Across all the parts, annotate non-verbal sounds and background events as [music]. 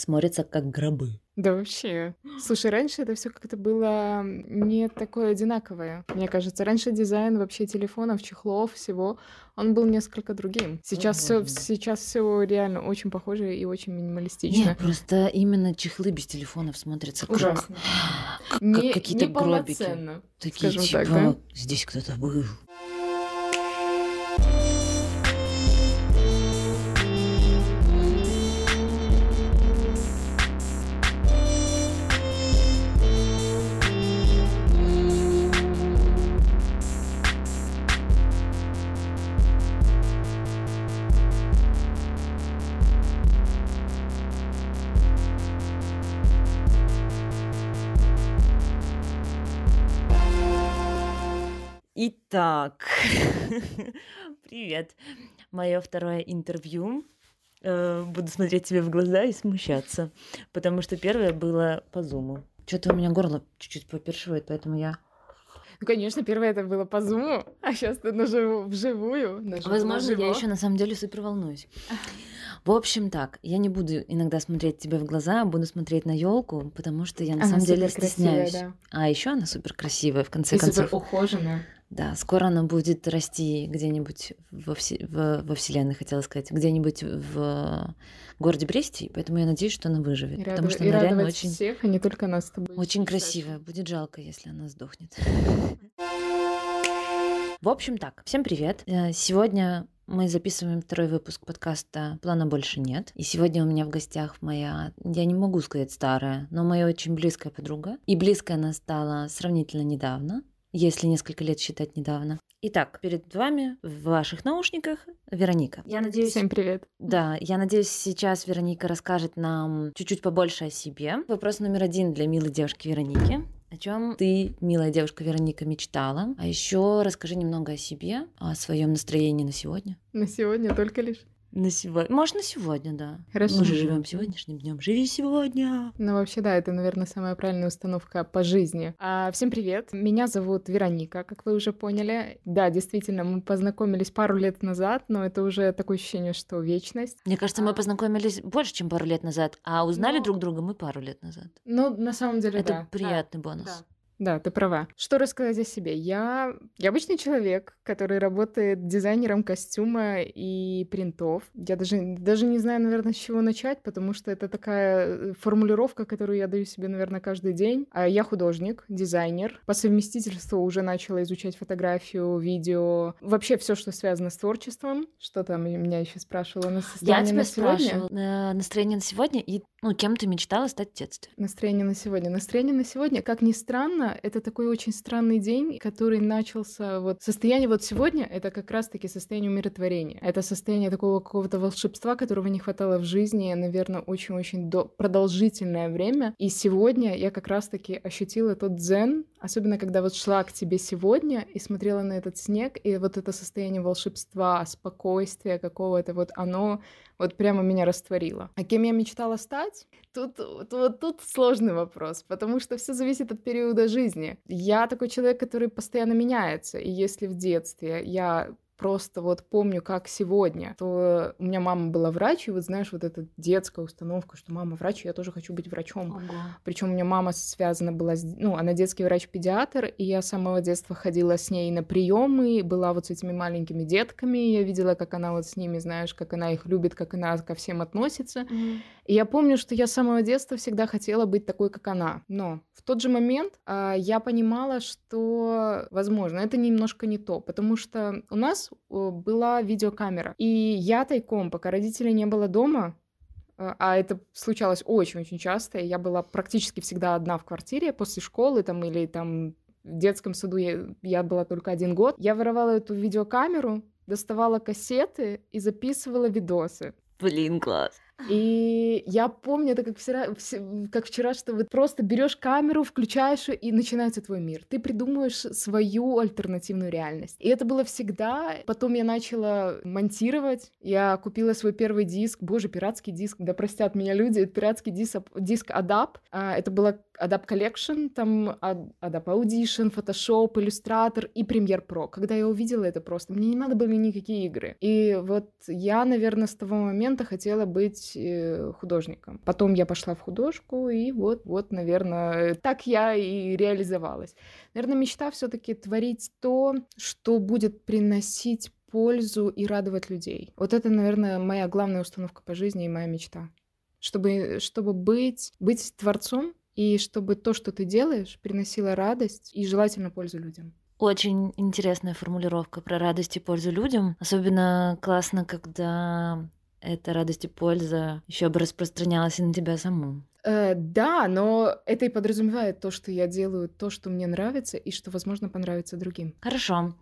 смотрятся как гробы. Да вообще. Слушай, раньше это все как-то было не такое одинаковое. Мне кажется, раньше дизайн вообще телефонов, чехлов, всего, он был несколько другим. Сейчас все, сейчас все реально очень похоже и очень минималистично. Нет, просто именно чехлы без телефонов смотрятся Ужасно. как, как Не- какие-то гробики. Такие скажем типа, так, да? здесь кто-то был. Итак, [laughs] привет. Мое второе интервью. Э, Буду смотреть тебе в глаза и смущаться, потому что первое было по зуму. Что-то у меня горло чуть-чуть попершивает, поэтому я... Ну, конечно, первое это было по зуму, а сейчас ты наживу, вживую. наживо, Возможно, я наживо. еще на самом деле супер волнуюсь. [laughs] В общем, так, я не буду иногда смотреть тебе в глаза, а буду смотреть на елку, потому что я на Она самом деле стесняюсь. да. А еще она супер красивая, в конце И концов. супер ухоженная. Да, скоро она будет расти где-нибудь во, все- во- во Вселенной, хотела сказать, где-нибудь в городе Бресте, поэтому я надеюсь, что она выживет, И, потому радов- что она реально очень, всех, а не только нас с тобой. очень красивая. Будет жалко, если она сдохнет. В общем так, всем привет. Э, Сегодня мы записываем второй выпуск подкаста «Плана больше нет». И сегодня у меня в гостях моя, я не могу сказать старая, но моя очень близкая подруга. И близкая она стала сравнительно недавно, если несколько лет считать недавно. Итак, перед вами в ваших наушниках Вероника. Я надеюсь, Всем привет. да, я надеюсь, сейчас Вероника расскажет нам чуть-чуть побольше о себе. Вопрос номер один для милой девушки Вероники. О чем ты, милая девушка Вероника, мечтала? А еще расскажи немного о себе, о своем настроении на сегодня. На сегодня только лишь. На сегодня. Может, на сегодня, да. Хорошо. Мы же живем сегодняшним днем. Живи сегодня. Ну, вообще, да, это, наверное, самая правильная установка по жизни. А, всем привет. Меня зовут Вероника, как вы уже поняли. Да, действительно, мы познакомились пару лет назад, но это уже такое ощущение, что вечность. Мне кажется, мы А. познакомились больше, чем пару лет назад, а узнали Ну, друг друга мы пару лет назад. Ну, на самом деле, Это да. приятный бонус. Да. Да, ты права. Что рассказать о себе? Я, я обычный человек, который работает дизайнером костюма и принтов. Я даже, даже не знаю, наверное, с чего начать, потому что это такая э, формулировка, которую я даю себе, наверное, каждый день. А я художник, дизайнер. По совместительству уже начала изучать фотографию, видео, вообще все, что связано с творчеством. Что там меня еще спрашивала на Я состояние тебя на сегодня? спрашивала э, настроение на сегодня и ну, кем ты мечтала стать в детстве? Настроение на сегодня. Настроение на сегодня, как ни странно, это такой очень странный день, который начался вот состояние вот сегодня, это как раз-таки состояние умиротворения. Это состояние такого какого-то волшебства, которого не хватало в жизни, наверное, очень-очень до- продолжительное время. И сегодня я как раз-таки ощутила тот дзен, особенно когда вот шла к тебе сегодня и смотрела на этот снег, и вот это состояние волшебства, спокойствия какого-то, вот оно вот прямо меня растворило. А кем я мечтала стать? Тут, вот, тут сложный вопрос, потому что все зависит от периода жизни. Я такой человек, который постоянно меняется, и если в детстве я просто вот помню, как сегодня, то у меня мама была врач, и вот знаешь, вот эта детская установка, что мама врач, я тоже хочу быть врачом. Причем у меня мама связана была, с, ну, она детский врач-педиатр, и я с самого детства ходила с ней на приемы, была вот с этими маленькими детками, я видела, как она вот с ними, знаешь, как она их любит, как она ко всем относится. И я помню, что я с самого детства всегда хотела быть такой, как она. Но в тот же момент а, я понимала, что, возможно, это немножко не то, потому что у нас э, была видеокамера. И я тайком, пока родителей не было дома, э, а это случалось очень-очень часто, я была практически всегда одна в квартире после школы там или там в детском саду я, я была только один год. Я воровала эту видеокамеру, доставала кассеты и записывала видосы. Блин, класс. И я помню это как вчера, как вчера, что вот просто берешь камеру, включаешь её, и начинается твой мир. Ты придумываешь свою альтернативную реальность. И это было всегда. Потом я начала монтировать. Я купила свой первый диск. Боже, пиратский диск. Да простят меня люди. Это пиратский диск, диск Adap. А, Это была Adobe Collection, там Adobe Audition, Photoshop, Illustrator и Premiere Pro. Когда я увидела это просто, мне не надо были никакие игры. И вот я, наверное, с того момента хотела быть э, художником. Потом я пошла в художку, и вот, вот, наверное, так я и реализовалась. Наверное, мечта все-таки творить то, что будет приносить пользу и радовать людей. Вот это, наверное, моя главная установка по жизни и моя мечта. Чтобы, чтобы быть, быть творцом, и чтобы то, что ты делаешь, приносило радость и желательно пользу людям. Очень интересная формулировка про радость и пользу людям. Особенно классно, когда эта радость и польза еще бы распространялась и на тебя саму. Э, да, но это и подразумевает то, что я делаю то, что мне нравится, и что, возможно, понравится другим. Хорошо.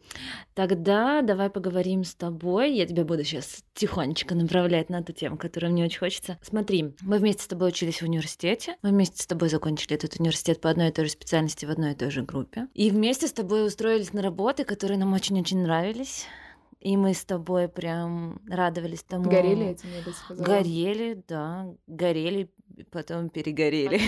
Тогда давай поговорим с тобой. Я тебя буду сейчас тихонечко направлять на ту тему, которую мне очень хочется. Смотри, мы вместе с тобой учились в университете. Мы вместе с тобой закончили этот университет по одной и той же специальности в одной и той же группе. И вместе с тобой устроились на работы, которые нам очень-очень нравились. И мы с тобой прям радовались тому. Горели этим, я бы сказала. Горели, да, горели, потом перегорели.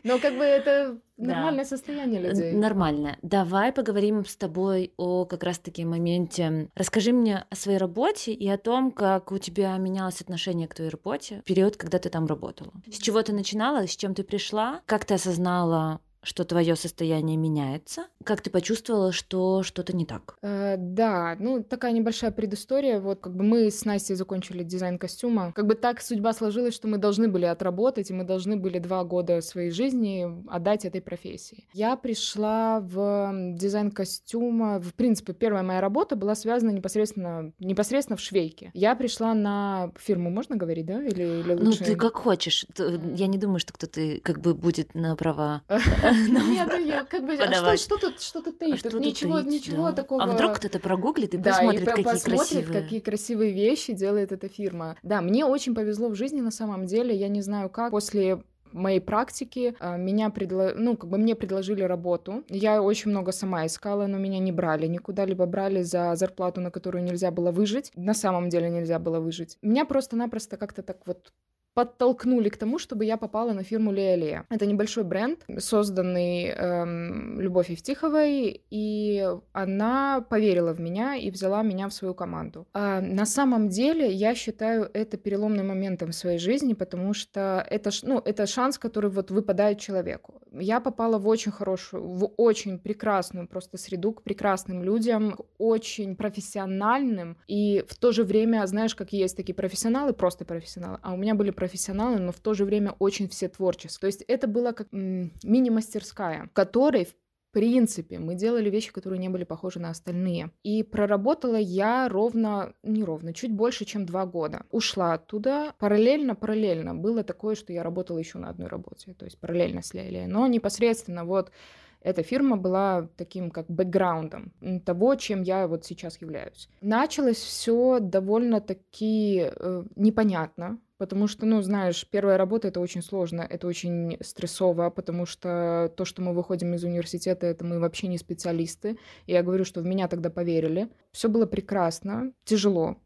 [laughs] Но как бы это нормальное состояние людей. Нормально. Давай поговорим с тобой о как раз-таки моменте. Расскажи мне о своей работе и о том, как у тебя менялось отношение к твоей работе в период, когда ты там работала. С чего ты начинала, с чем ты пришла, как ты осознала что твое состояние меняется. Как ты почувствовала, что что-то не так? Э, да, ну такая небольшая предыстория. Вот как бы мы с Настей закончили дизайн костюма. Как бы так судьба сложилась, что мы должны были отработать, и мы должны были два года своей жизни отдать этой профессии. Я пришла в дизайн костюма. В принципе, первая моя работа была связана непосредственно, непосредственно в швейке. Я пришла на фирму, можно говорить, да? Или, или ну, лучше... Ну, ты как хочешь. Я не думаю, что кто-то как бы будет на права [laughs] [laughs] Нет, ну я как бы... А что тут что тут таить? Тут ничего ничего такого... А вдруг кто-то прогуглит и посмотрит, какие красивые... какие красивые вещи делает эта фирма. Да, мне очень повезло в жизни на самом деле. Я не знаю как. После моей практики а, меня предло... ну, как бы мне предложили работу. Я очень много сама искала, но меня не брали никуда, либо брали за зарплату, на которую нельзя было выжить. На самом деле нельзя было выжить. Меня просто-напросто как-то так вот подтолкнули к тому, чтобы я попала на фирму Леолея. Это небольшой бренд, созданный эм, Любовь Евтиховой, и она поверила в меня и взяла меня в свою команду. А на самом деле я считаю это переломным моментом в своей жизни, потому что это, ну, это шанс, который вот выпадает человеку. Я попала в очень хорошую, в очень прекрасную просто среду, к прекрасным людям, очень профессиональным, и в то же время, знаешь, как есть такие профессионалы, просто профессионалы, а у меня были но в то же время очень все творческие. То есть это была как мини-мастерская, в которой, в принципе, мы делали вещи, которые не были похожи на остальные. И проработала я ровно, не ровно, чуть больше, чем два года. Ушла оттуда. Параллельно, параллельно было такое, что я работала еще на одной работе, то есть параллельно с Лелией. Но непосредственно вот эта фирма была таким как бэкграундом того, чем я вот сейчас являюсь. Началось все довольно-таки э, непонятно, Потому что, ну, знаешь, первая работа это очень сложно, это очень стрессово, потому что то, что мы выходим из университета, это мы вообще не специалисты. И я говорю, что в меня тогда поверили. Все было прекрасно, тяжело,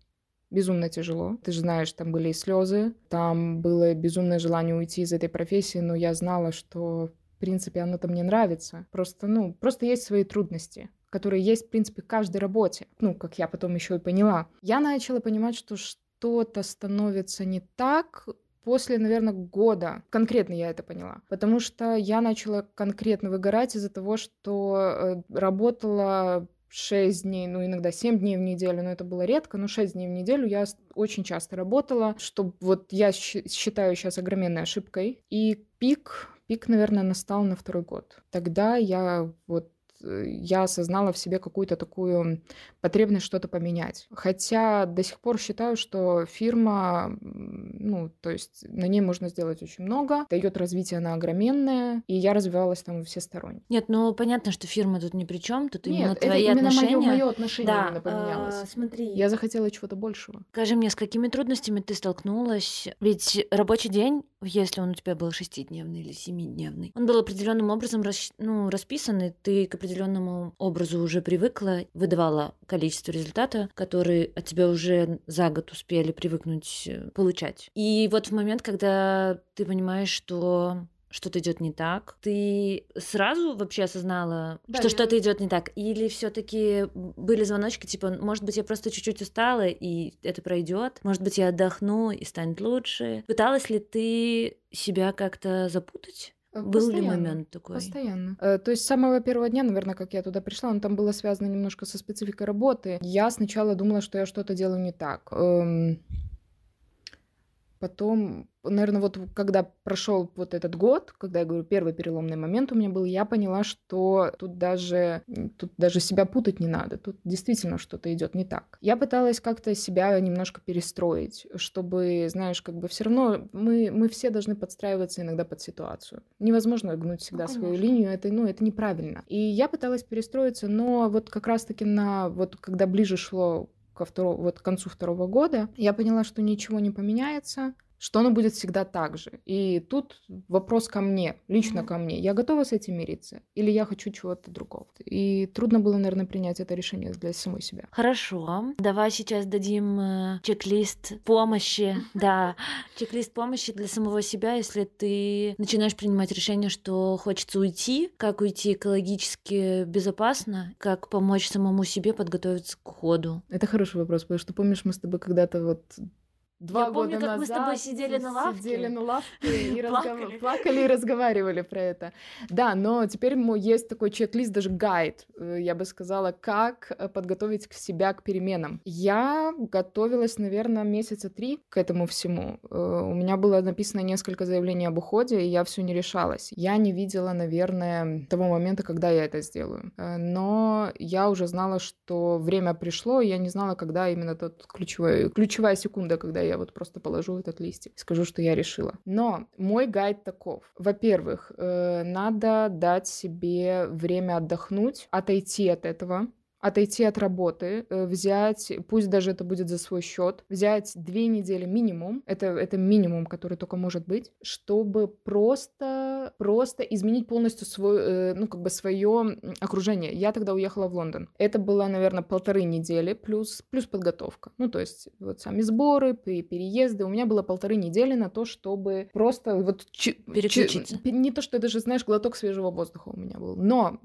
безумно тяжело. Ты же знаешь, там были и слезы, там было безумное желание уйти из этой профессии, но я знала, что в принципе оно-то мне нравится. Просто, ну, просто есть свои трудности которые есть, в принципе, в каждой работе. Ну, как я потом еще и поняла. Я начала понимать, что что-то становится не так после, наверное, года. Конкретно я это поняла. Потому что я начала конкретно выгорать из-за того, что э, работала 6 дней, ну иногда 7 дней в неделю, но это было редко, но 6 дней в неделю я очень часто работала, что вот я считаю сейчас огроменной ошибкой. И пик, пик, наверное, настал на второй год. Тогда я вот я осознала в себе какую-то такую потребность что-то поменять. Хотя до сих пор считаю, что фирма, ну, то есть на ней можно сделать очень много, дает развитие на огроменное, и я развивалась там всесторонне. Нет, ну понятно, что фирма тут ни при чем, тут Нет, именно твои это именно отношения. Мое, мое отношение да, именно поменялось. А, смотри. Я захотела чего-то большего. Скажи мне, с какими трудностями ты столкнулась? Ведь рабочий день, если он у тебя был шестидневный или семидневный, он был определенным образом рас, ну, расписан, и ты к определенному образу уже привыкла, выдавала количество результата, которые от тебя уже за год успели привыкнуть э, получать. И вот в момент, когда ты понимаешь, что что-то идет не так, ты сразу вообще осознала, Да, что я- что-то идет не так, или все-таки были звоночки типа, может быть, я просто чуть-чуть устала и это пройдет, может быть, я отдохну и станет лучше. Пыталась ли ты себя как-то запутать? Э, Был ли постоянно. момент такой? Постоянно. Э, То есть с самого первого дня, наверное, как я туда пришла, он там было связано немножко со спецификой работы. Я сначала думала, что я что-то делаю не так. Потом, наверное, вот когда прошел вот этот год, когда я говорю, первый переломный момент у меня был, я поняла, что тут даже, тут даже себя путать не надо, тут действительно что-то идет не так. Я пыталась как-то себя немножко перестроить, чтобы, знаешь, как бы все равно мы, мы все должны подстраиваться иногда под ситуацию. Невозможно гнуть всегда свою конечно. линию, это, ну, это неправильно. И я пыталась перестроиться, но вот как раз-таки на, вот когда ближе шло ко второму, вот к концу второго года, я поняла, что ничего не поменяется, что оно будет всегда так же. И тут вопрос ко мне, лично ко мне. Я готова с этим мириться? Или я хочу чего-то другого? И трудно было, наверное, принять это решение для самой себя. Хорошо. Давай сейчас дадим э, чек-лист помощи. Да, чек-лист помощи для самого себя, если ты начинаешь принимать решение, что хочется уйти, как уйти экологически безопасно, как помочь самому себе подготовиться к уходу. Это хороший вопрос, потому что помнишь, мы с тобой когда-то вот два Я помню, года как мы с тобой назад сидели на лавке. сидели на лавке [laughs] и разгов- Плакали. и разговаривали про это. Да, но теперь мо- есть такой чек-лист, даже гайд, э, я бы сказала, как э, подготовить себя к переменам. Я готовилась, наверное, месяца три к этому всему. Э, У меня было написано несколько заявлений об уходе, и я все не решалась. Я не видела, наверное, того момента, когда я это сделаю. Но я уже знала, что время пришло, и я не знала, когда именно тот ключевой, ключевая секунда, когда я вот просто положу этот листик скажу, что я решила. Но мой гайд таков. Во-первых, э, надо дать себе время отдохнуть, отойти от этого, отойти от работы, э, взять, пусть даже это будет за свой счет, взять две недели минимум, это, это минимум, который только может быть, чтобы просто, просто изменить полностью свой, э, ну, как бы свое окружение. Я тогда уехала в Лондон. Это было, наверное, полторы недели плюс, плюс подготовка. Ну, то есть вот сами сборы, пе- переезды. У меня было полторы недели на то, чтобы просто вот... чи- чи- Переключиться. пе- не то, что даже, знаешь, глоток свежего воздуха у меня был. Но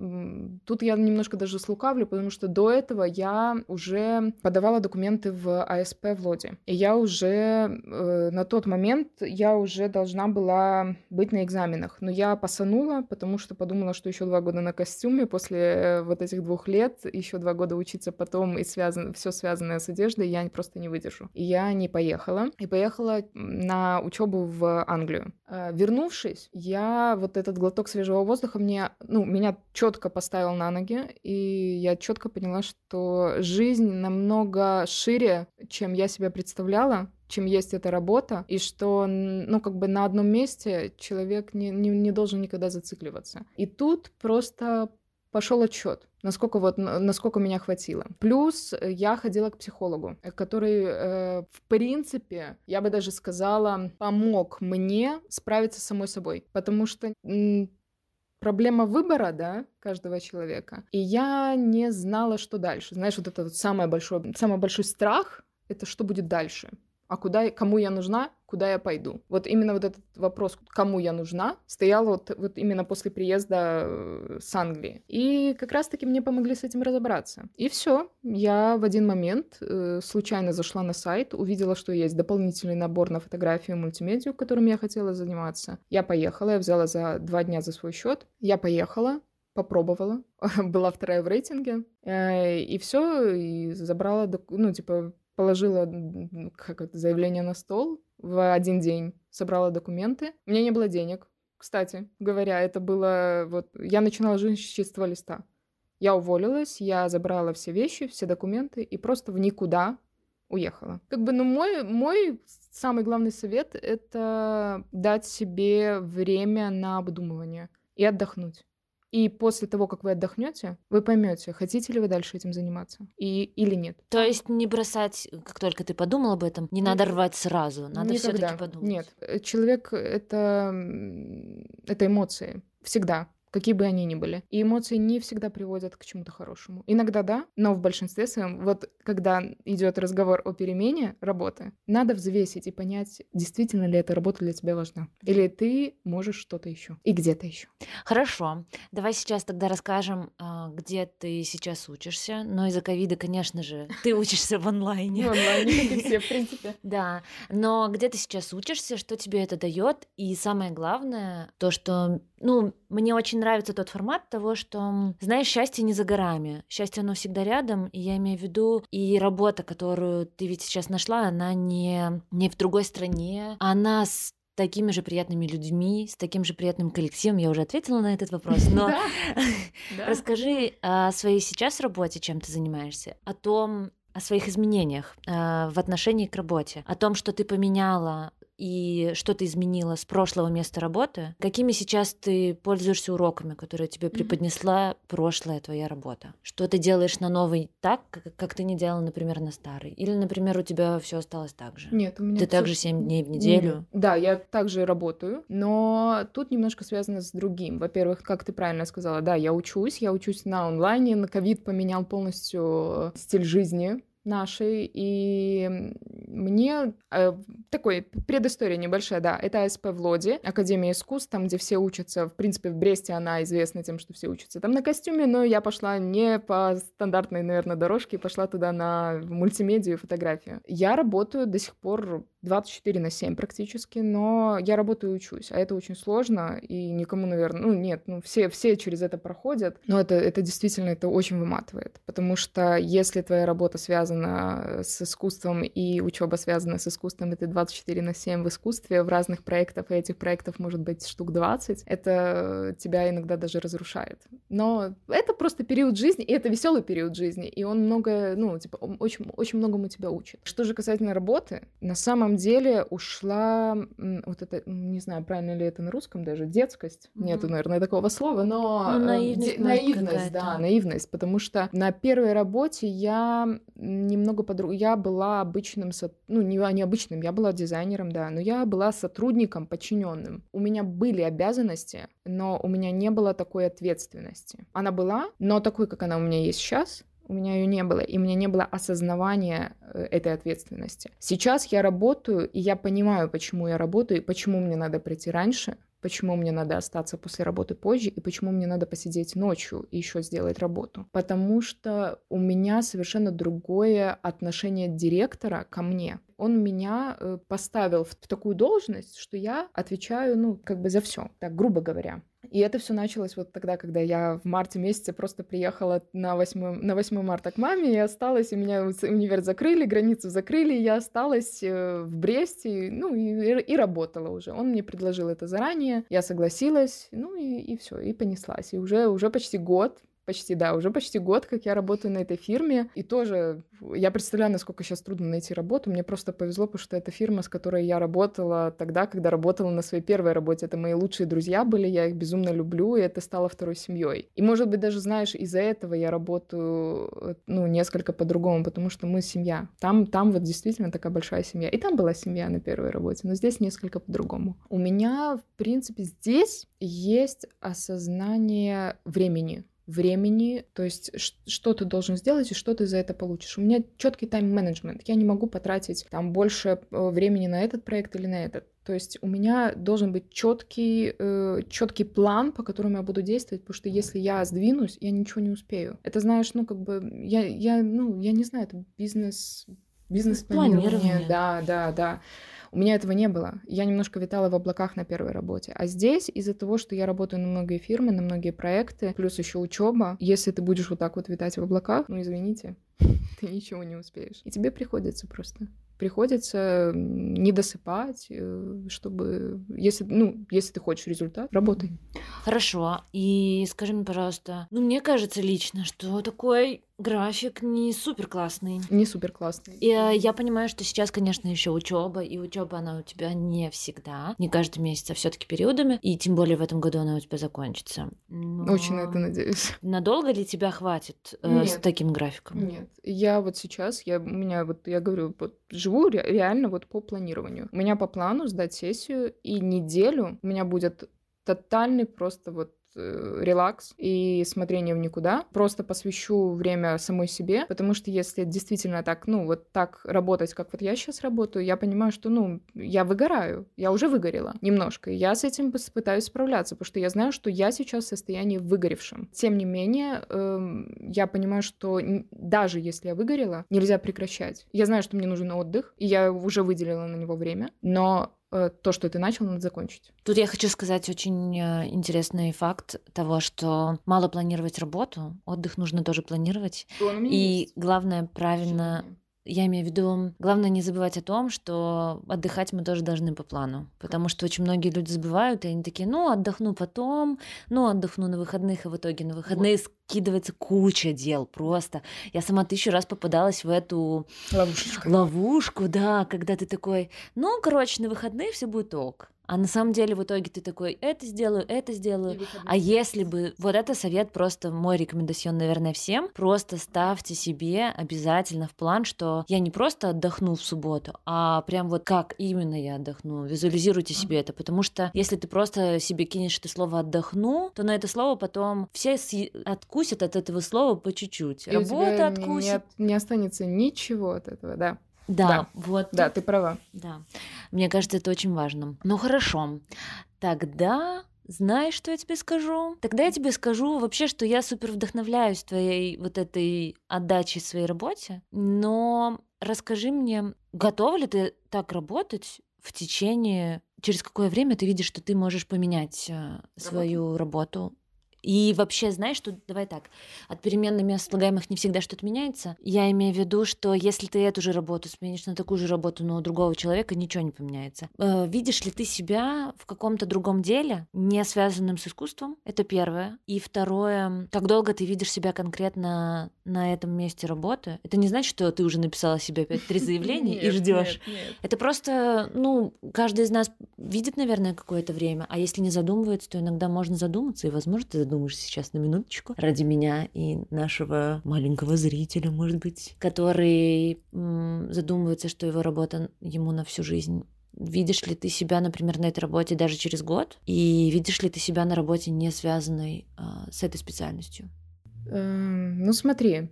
тут я немножко даже слукавлю, потому что до этого я уже подавала документы в АСП в Лоде. И я уже э, на тот момент я уже должна была быть на экзаменах. Но я пасанула, потому что подумала, что еще два года на костюме после э, вот этих двух лет, еще два года учиться потом и связан, все связанное с одеждой, я просто не выдержу. И я не поехала. И поехала на учебу в Англию. Э, Вернувшись, я вот этот глоток свежего воздуха мне, ну, меня четко поставил на ноги, и я четко поняла, что жизнь намного шире, чем я себя представляла, чем есть эта работа, и что, ну, как бы на одном месте человек не, не, не должен никогда зацикливаться. И тут просто пошел отчет, насколько вот насколько меня хватило. Плюс э, я ходила к психологу, э, который, э, в принципе, я бы даже сказала, помог мне справиться с самой собой, потому что проблема выбора, да, каждого человека. И я не знала, что дальше. Знаешь, вот это вот самое большое, самый большой страх, это что будет дальше. А куда, кому я нужна, куда я пойду? Вот именно вот этот вопрос, кому я нужна, стоял вот, вот именно после приезда э, с Англии. И как раз-таки мне помогли с этим разобраться. И все. Я в один момент э, случайно зашла на сайт, увидела, что есть дополнительный набор на фотографию и мультимедию, которым я хотела заниматься. Я поехала, я взяла за два дня за свой счет. Я поехала, попробовала, [laughs] была вторая в рейтинге, э, и все, и забрала, ну, типа, положила как это, заявление на стол в один день, собрала документы. У меня не было денег, кстати говоря, это было вот... Я начинала жизнь с чистого листа. Я уволилась, я забрала все вещи, все документы и просто в никуда уехала. Как бы, ну, мой, мой самый главный совет — это дать себе время на обдумывание и отдохнуть. И после того, как вы отдохнете, вы поймете, хотите ли вы дальше этим заниматься и, или нет. То есть не бросать, как только ты подумал об этом, не надо рвать сразу, надо все-таки подумать. Нет, э, человек это, это эмоции. Всегда. Какие бы они ни были. И эмоции не всегда приводят к чему-то хорошему. Иногда да, но в большинстве своем, вот когда идет разговор о перемене работы, надо взвесить и понять, действительно ли эта работа для тебя важна. Или ты можешь что-то еще и где-то еще. Хорошо. Давай сейчас тогда расскажем, а, где ты сейчас учишься. Но из-за ковида, конечно же, ты учишься в онлайне. В онлайне, как и все, в принципе. [laughs] Да. Но где ты сейчас учишься, что тебе это дает? И самое главное, то, что, ну, мне очень нравится тот формат того, что, знаешь, счастье не за горами. Счастье, оно всегда рядом. И я имею в виду, и работа, которую ты ведь сейчас нашла, она не, не в другой стране. Она с такими же приятными людьми, с таким же приятным коллективом. Я уже ответила на этот вопрос, [laughs] но [laughs] расскажи о своей сейчас работе, чем ты занимаешься, о том, о своих изменениях э, в отношении к работе, о том, что ты поменяла и что ты изменила с прошлого места работы, какими сейчас ты пользуешься уроками, которые тебе преподнесла mm-hmm. прошлая твоя работа? Что ты делаешь на новый так, как, как ты не делала, например, на старый? Или, например, у тебя все осталось так же? Нет, у меня... Ты также 7 дней в неделю? Да, я также работаю, но тут немножко связано с другим. Во-первых, как ты правильно сказала, да, я учусь, я учусь на онлайне, на ковид поменял полностью стиль жизни, нашей, и мне э, такой предыстория небольшая, да, это АСП в Лоде, Академия искусств, там, где все учатся, в принципе, в Бресте она известна тем, что все учатся там на костюме, но я пошла не по стандартной, наверное, дорожке, пошла туда на мультимедию и фотографию. Я работаю до сих пор 24 на 7 практически, но я работаю и учусь, а это очень сложно, и никому, наверное, ну нет, ну все, все через это проходят, но это, это действительно, это очень выматывает, потому что если твоя работа связана с искусством и учеба связана с искусством, ты 24 на 7 в искусстве, в разных проектах, и этих проектов может быть штук 20, это тебя иногда даже разрушает. Но это просто период жизни, и это веселый период жизни, и он много, ну, типа, очень, очень многому тебя учит. Что же касательно работы, на самом самом деле ушла вот это, не знаю, правильно ли это на русском даже, детскость. Mm-hmm. Нету, наверное, такого слова, но ну, наивность, де- наивность да, наивность, потому что на первой работе я немного подруг, я была обычным, со... ну не, не обычным, я была дизайнером, да, но я была сотрудником, подчиненным. У меня были обязанности, но у меня не было такой ответственности. Она была, но такой, как она у меня есть сейчас, у меня ее не было, и у меня не было осознавания э, этой ответственности. Сейчас я работаю, и я понимаю, почему я работаю, и почему мне надо прийти раньше, почему мне надо остаться после работы позже, и почему мне надо посидеть ночью и еще сделать работу. Потому что у меня совершенно другое отношение директора ко мне. Он меня э, поставил в такую должность, что я отвечаю, ну, как бы за все, так грубо говоря. И это все началось вот тогда, когда я в марте месяце просто приехала на 8, на 8 марта к маме и осталась, и меня универ закрыли, границу закрыли, и я осталась э, в Бресте, ну и, и работала уже. Он мне предложил это заранее, я согласилась, ну и, и все, и понеслась. И уже, уже почти год Почти, да, уже почти год, как я работаю на этой фирме. И тоже я представляю, насколько сейчас трудно найти работу. Мне просто повезло, потому что это фирма, с которой я работала тогда, когда работала на своей первой работе. Это мои лучшие друзья были, я их безумно люблю, и это стало второй семьей. И, может быть, даже, знаешь, из-за этого я работаю, ну, несколько по-другому, потому что мы семья. Там, там вот действительно такая большая семья. И там была семья на первой работе, но здесь несколько по-другому. У меня, в принципе, здесь есть осознание времени времени, то есть что ты должен сделать и что ты за это получишь. У меня четкий тайм-менеджмент. Я не могу потратить там больше э, времени на этот проект или на этот. То есть у меня должен быть четкий, э, четкий план, по которому я буду действовать, потому что если я сдвинусь, я ничего не успею. Это знаешь, ну как бы я, я, ну я не знаю, это бизнес, бизнес планирование, да, да, да. У меня этого не было. Я немножко витала в облаках на первой работе. А здесь из-за того, что я работаю на многие фирмы, на многие проекты, плюс еще учеба, если ты будешь вот так вот витать в облаках, ну извините, [laughs] ты ничего не успеешь. И тебе приходится просто приходится не досыпать, э, чтобы, если, ну, если ты хочешь результат, работай. Хорошо. И скажи мне, пожалуйста, ну, мне кажется лично, что такой график не супер классный. Не супер классный. И э, я понимаю, что сейчас, конечно, еще учеба, и учеба она у тебя не всегда, не каждый месяц, а все-таки периодами, и тем более в этом году она у тебя закончится. Но... Очень на это надеюсь. Надолго ли тебя хватит э, с таким графиком? Нет, я вот сейчас, я у меня вот я говорю, вот живу ре- реально вот по планированию. У меня по плану сдать сессию и неделю у меня будет тотальный просто вот релакс и смотрение в никуда. Просто посвящу время самой себе, потому что если действительно так, ну, вот так работать, как вот я сейчас работаю, я понимаю, что, ну, я выгораю, я уже выгорела немножко, и я с этим пытаюсь справляться, потому что я знаю, что я сейчас в состоянии выгоревшем. Тем не менее, эм, я понимаю, что даже если я выгорела, нельзя прекращать. Я знаю, что мне нужен отдых, и я уже выделила на него время, но Э, то, что ты начал, надо закончить. Тут я хочу сказать очень э, интересный факт того, что мало планировать работу, отдых нужно тоже планировать. И есть. главное правильно я имею в виду, главное не забывать о том, что отдыхать мы тоже должны по плану. Потому что очень многие люди забывают, и они такие, ну, отдохну потом, ну, отдохну на выходных, и в итоге на выходные вот. скидывается куча дел просто. Я сама тысячу раз попадалась в эту ловушечку. ловушку, да, когда ты такой, ну, короче, на выходные все будет ок. А на самом деле в итоге ты такой, это сделаю, это сделаю. А если бы, вот это совет просто мой рекомендацион, наверное, всем, просто ставьте себе обязательно в план, что я не просто отдохну в субботу, а прям вот как именно я отдохну. Визуализируйте себе это, потому что если ты просто себе кинешь это слово отдохну, то на это слово потом все откусят от этого слова по чуть-чуть. Работа откусит. Не, не останется ничего от этого, да. Да, да, вот. Да, ты права. Да. Мне кажется, это очень важно. Ну хорошо. Тогда знаешь, что я тебе скажу? Тогда я тебе скажу вообще, что я супер вдохновляюсь твоей вот этой отдачей своей работе. Но расскажи мне, готова ли ты так работать в течение через какое время ты видишь, что ты можешь поменять э, свою работу, работу и вообще, знаешь, что давай так, от переменных мест слагаемых не всегда что-то меняется. Я имею в виду, что если ты эту же работу сменишь на такую же работу, но у другого человека ничего не поменяется. Э, видишь ли ты себя в каком-то другом деле, не связанном с искусством? Это первое. И второе, как долго ты видишь себя конкретно на этом месте работы? Это не значит, что ты уже написала себе опять три [laughs] заявления и ждешь. Это просто, ну, каждый из нас видит, наверное, какое-то время, а если не задумывается, то иногда можно задуматься, и, возможно, ты задумаешься сейчас на минуточку ради меня и нашего маленького зрителя, может быть, который задумывается, что его работа ему на всю жизнь. Видишь ли ты себя, например, на этой работе даже через год? И видишь ли ты себя на работе, не связанной а, с этой специальностью? Эм, ну, смотри,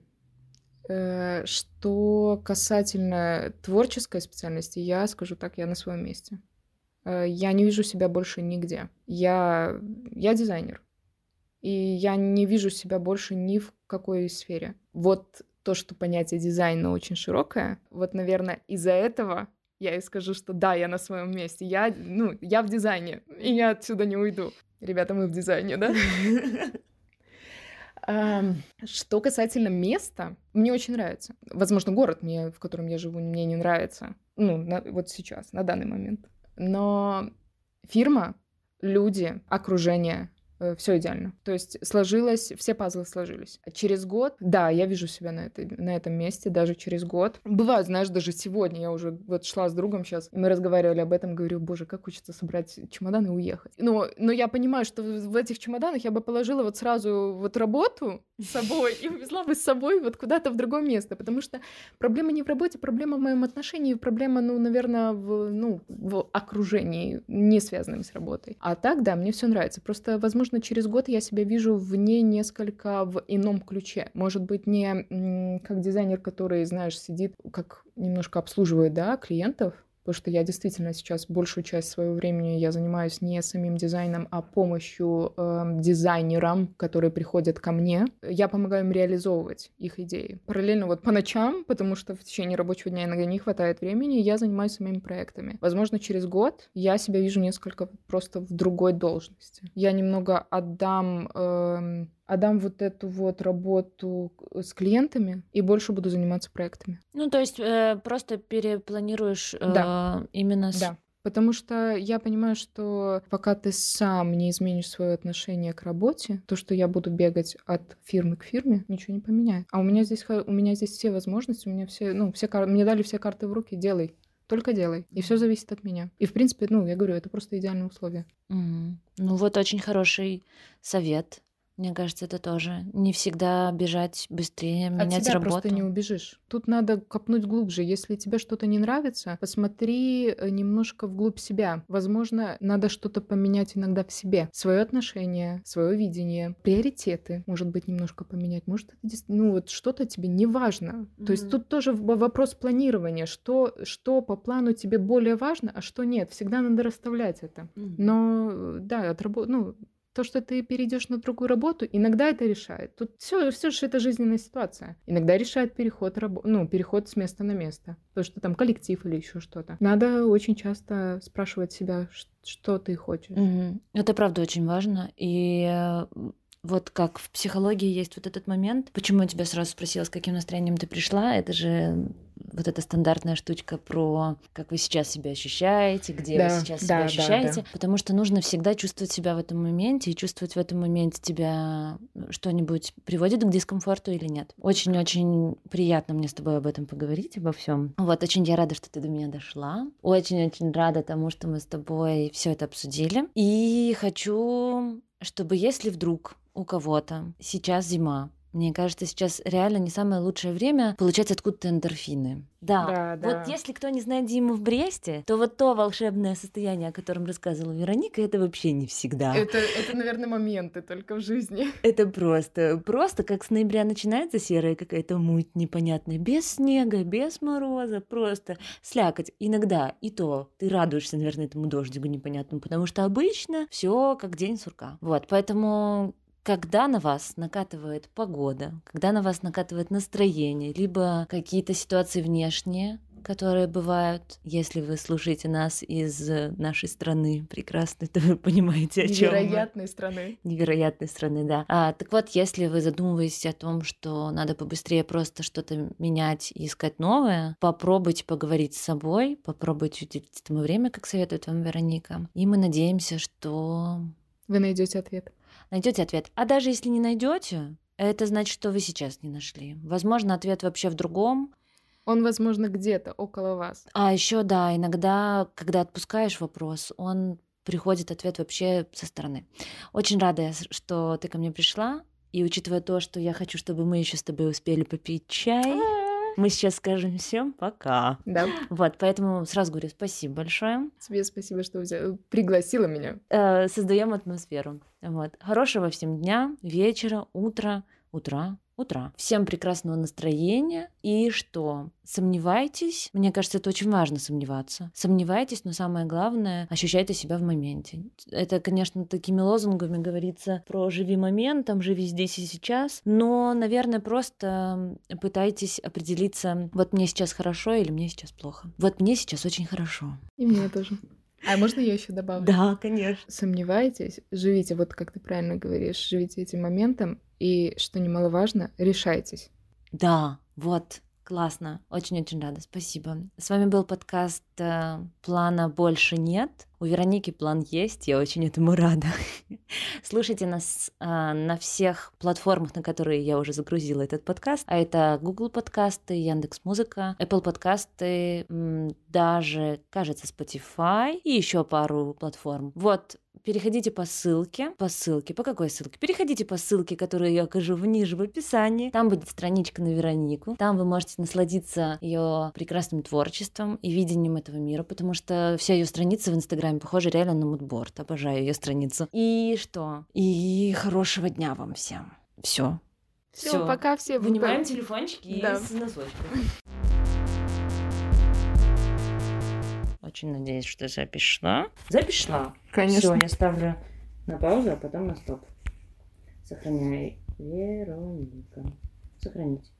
э, что касательно творческой специальности, я скажу так, я на своем месте. Э, я не вижу себя больше нигде. Я, я дизайнер. И я не вижу себя больше ни в какой сфере. Вот то, что понятие дизайна очень широкое, вот, наверное, из-за этого я и скажу, что да, я на своем месте. Я, ну, я в дизайне, и я отсюда не уйду. Ребята, мы в дизайне, да? [laughs] Что касательно места, мне очень нравится. Возможно, город, мне, в котором я живу, мне не нравится. Ну, на, вот сейчас, на данный момент. Но фирма, люди, окружение, все идеально. То есть сложилось, все пазлы сложились. Через год, да, я вижу себя на, этой, на этом месте, даже через год. Бывает, знаешь, даже сегодня я уже вот шла с другом сейчас, и мы разговаривали об этом, говорю, боже, как хочется собрать чемодан и уехать. Но, но я понимаю, что в этих чемоданах я бы положила вот сразу вот работу с собой и увезла бы с собой вот куда-то в другое место, потому что проблема не в работе, проблема в моем отношении, проблема, ну, наверное, в, ну, в окружении, не связанном с работой. А так, да, мне все нравится. Просто, возможно, возможно, через год я себя вижу в ней несколько в ином ключе. Может быть, не как дизайнер, который, знаешь, сидит, как немножко обслуживает, да, клиентов, потому что я действительно сейчас большую часть своего времени я занимаюсь не самим дизайном, а помощью э, дизайнерам, которые приходят ко мне. Я помогаю им реализовывать их идеи. Параллельно вот по ночам, потому что в течение рабочего дня иногда не хватает времени, я занимаюсь самими проектами. Возможно, через год я себя вижу несколько просто в другой должности. Я немного отдам э, отдам вот эту вот работу с клиентами и больше буду заниматься проектами. Ну, то есть э, просто перепланируешь э, да. именно с... Да. Потому что я понимаю, что пока ты сам не изменишь свое отношение к работе, то, что я буду бегать от фирмы к фирме, ничего не поменяет. А у меня здесь, у меня здесь все возможности, у меня все, ну, все мне дали все карты в руки, делай. Только делай. И все зависит от меня. И, в принципе, ну, я говорю, это просто идеальные условия. Mm. Ну, вот очень хороший совет Мне кажется, это тоже. Не всегда бежать быстрее, От менять себя работу. просто не убежишь. Тут надо копнуть глубже. Если тебе что-то не нравится, посмотри э, немножко вглубь себя. Возможно, надо что-то поменять иногда в себе. Свое отношение, свое видение, приоритеты, может быть, немножко поменять. Может, это ну вот что-то тебе не важно. То есть тут тоже вопрос планирования. Что, что по плану тебе более важно, а что нет. Всегда надо расставлять это. Мгм. Но э, да, от рабо- ну, то, что ты перейдешь на другую работу, иногда это решает. Тут все, все же это жизненная ситуация. Иногда решает переход, рабо- ну, переход с места на место. То, что там коллектив или еще что-то. Надо очень часто спрашивать себя, что ты хочешь. Мгм. Это правда очень важно. И э, вот как в психологии есть вот этот момент. Почему я тебя сразу спросила, с каким настроением ты пришла? Это же вот эта стандартная штучка про как вы сейчас себя ощущаете, где Да, вы сейчас да, себя да, ощущаете. да. Потому что нужно всегда чувствовать себя в этом моменте и чувствовать в этом моменте тебя что-нибудь приводит к дискомфорту или нет. Очень-очень приятно мне с тобой об этом поговорить, обо всем. Вот, очень я рада, что ты до меня дошла. Очень-очень рада тому, что мы с тобой все это обсудили. И хочу, чтобы если вдруг у кого-то сейчас зима, мне кажется, сейчас реально не самое лучшее время получать откуда-то эндорфины. Да, Да, вот да. если кто не знает зиму в Бресте, то вот то волшебное состояние, о котором рассказывала Вероника, это вообще не всегда. Это, это, наверное, моменты только в жизни. [laughs] Это просто, просто как с ноября начинается серая какая-то муть непонятная, без снега, без мороза, просто слякоть. Иногда и то ты радуешься, наверное, этому дождику непонятному, потому что обычно все как день сурка. Вот, поэтому когда на вас накатывает погода, когда на вас накатывает настроение, либо какие-то ситуации внешние, которые бывают, если вы слушаете нас из э, нашей страны прекрасно, [laughs] то вы понимаете, о чем мы Невероятной страны. невероятной страны, да. А, так вот, если вы задумываетесь о том, что надо побыстрее просто что-то менять и искать новое, попробуйте поговорить с собой, попробуйте уделить этому время, как советует вам Вероника. И мы надеемся, что Вы найдете ответ. Найдете ответ. А даже если не найдете, это значит, что вы сейчас не нашли. Возможно, ответ вообще в другом. Он, возможно, где-то около вас. А еще, да, иногда, когда отпускаешь вопрос, он приходит ответ вообще со стороны. Очень рада, что ты ко мне пришла. И учитывая то, что я хочу, чтобы мы еще с тобой успели попить чай, мы сейчас скажем всем пока. Да. Вот, поэтому сразу говорю спасибо большое. Тебе спасибо, что взя- пригласила меня. Э, Создаем атмосферу. Вот. Хорошего всем дня, вечера, утра, утра, утра. Всем прекрасного настроения. И что? Сомневайтесь. Мне кажется, это очень важно сомневаться. Сомневайтесь, но самое главное, ощущайте себя в моменте. Это, конечно, такими лозунгами говорится про «живи моментом», «живи здесь и сейчас», но, наверное, просто пытайтесь определиться, вот мне сейчас хорошо или мне сейчас плохо. Вот мне сейчас очень хорошо. И мне тоже. А можно я еще добавлю? Да, конечно. Сомневайтесь, живите, вот как ты правильно говоришь, живите этим моментом, и, что немаловажно, решайтесь. Да, вот, классно. Очень-очень рада. Спасибо. С вами был подкаст э, «Плана больше нет». У Вероники план есть, я очень этому рада. [laughs] Слушайте нас э, на всех платформах, на которые я уже загрузила этот подкаст. А это Google подкасты, Яндекс Музыка, Apple подкасты, даже, кажется, Spotify и еще пару платформ. Вот, переходите по ссылке. По ссылке. По какой ссылке? Переходите по ссылке, которую я окажу ниже в описании. Там будет страничка на Веронику. Там вы можете насладиться ее прекрасным творчеством и видением этого мира, потому что вся ее страница в Инстаграме похожа реально на мудборд. Обожаю ее страницу. И что? И хорошего дня вам всем. Все. Все, пока все. Вынимаем телефончики Да. из носочков. Очень надеюсь, что запись шла. Запись шла. Конечно. Все, я ставлю на паузу, а потом на стоп. Сохраняй. Вероника. Сохранить.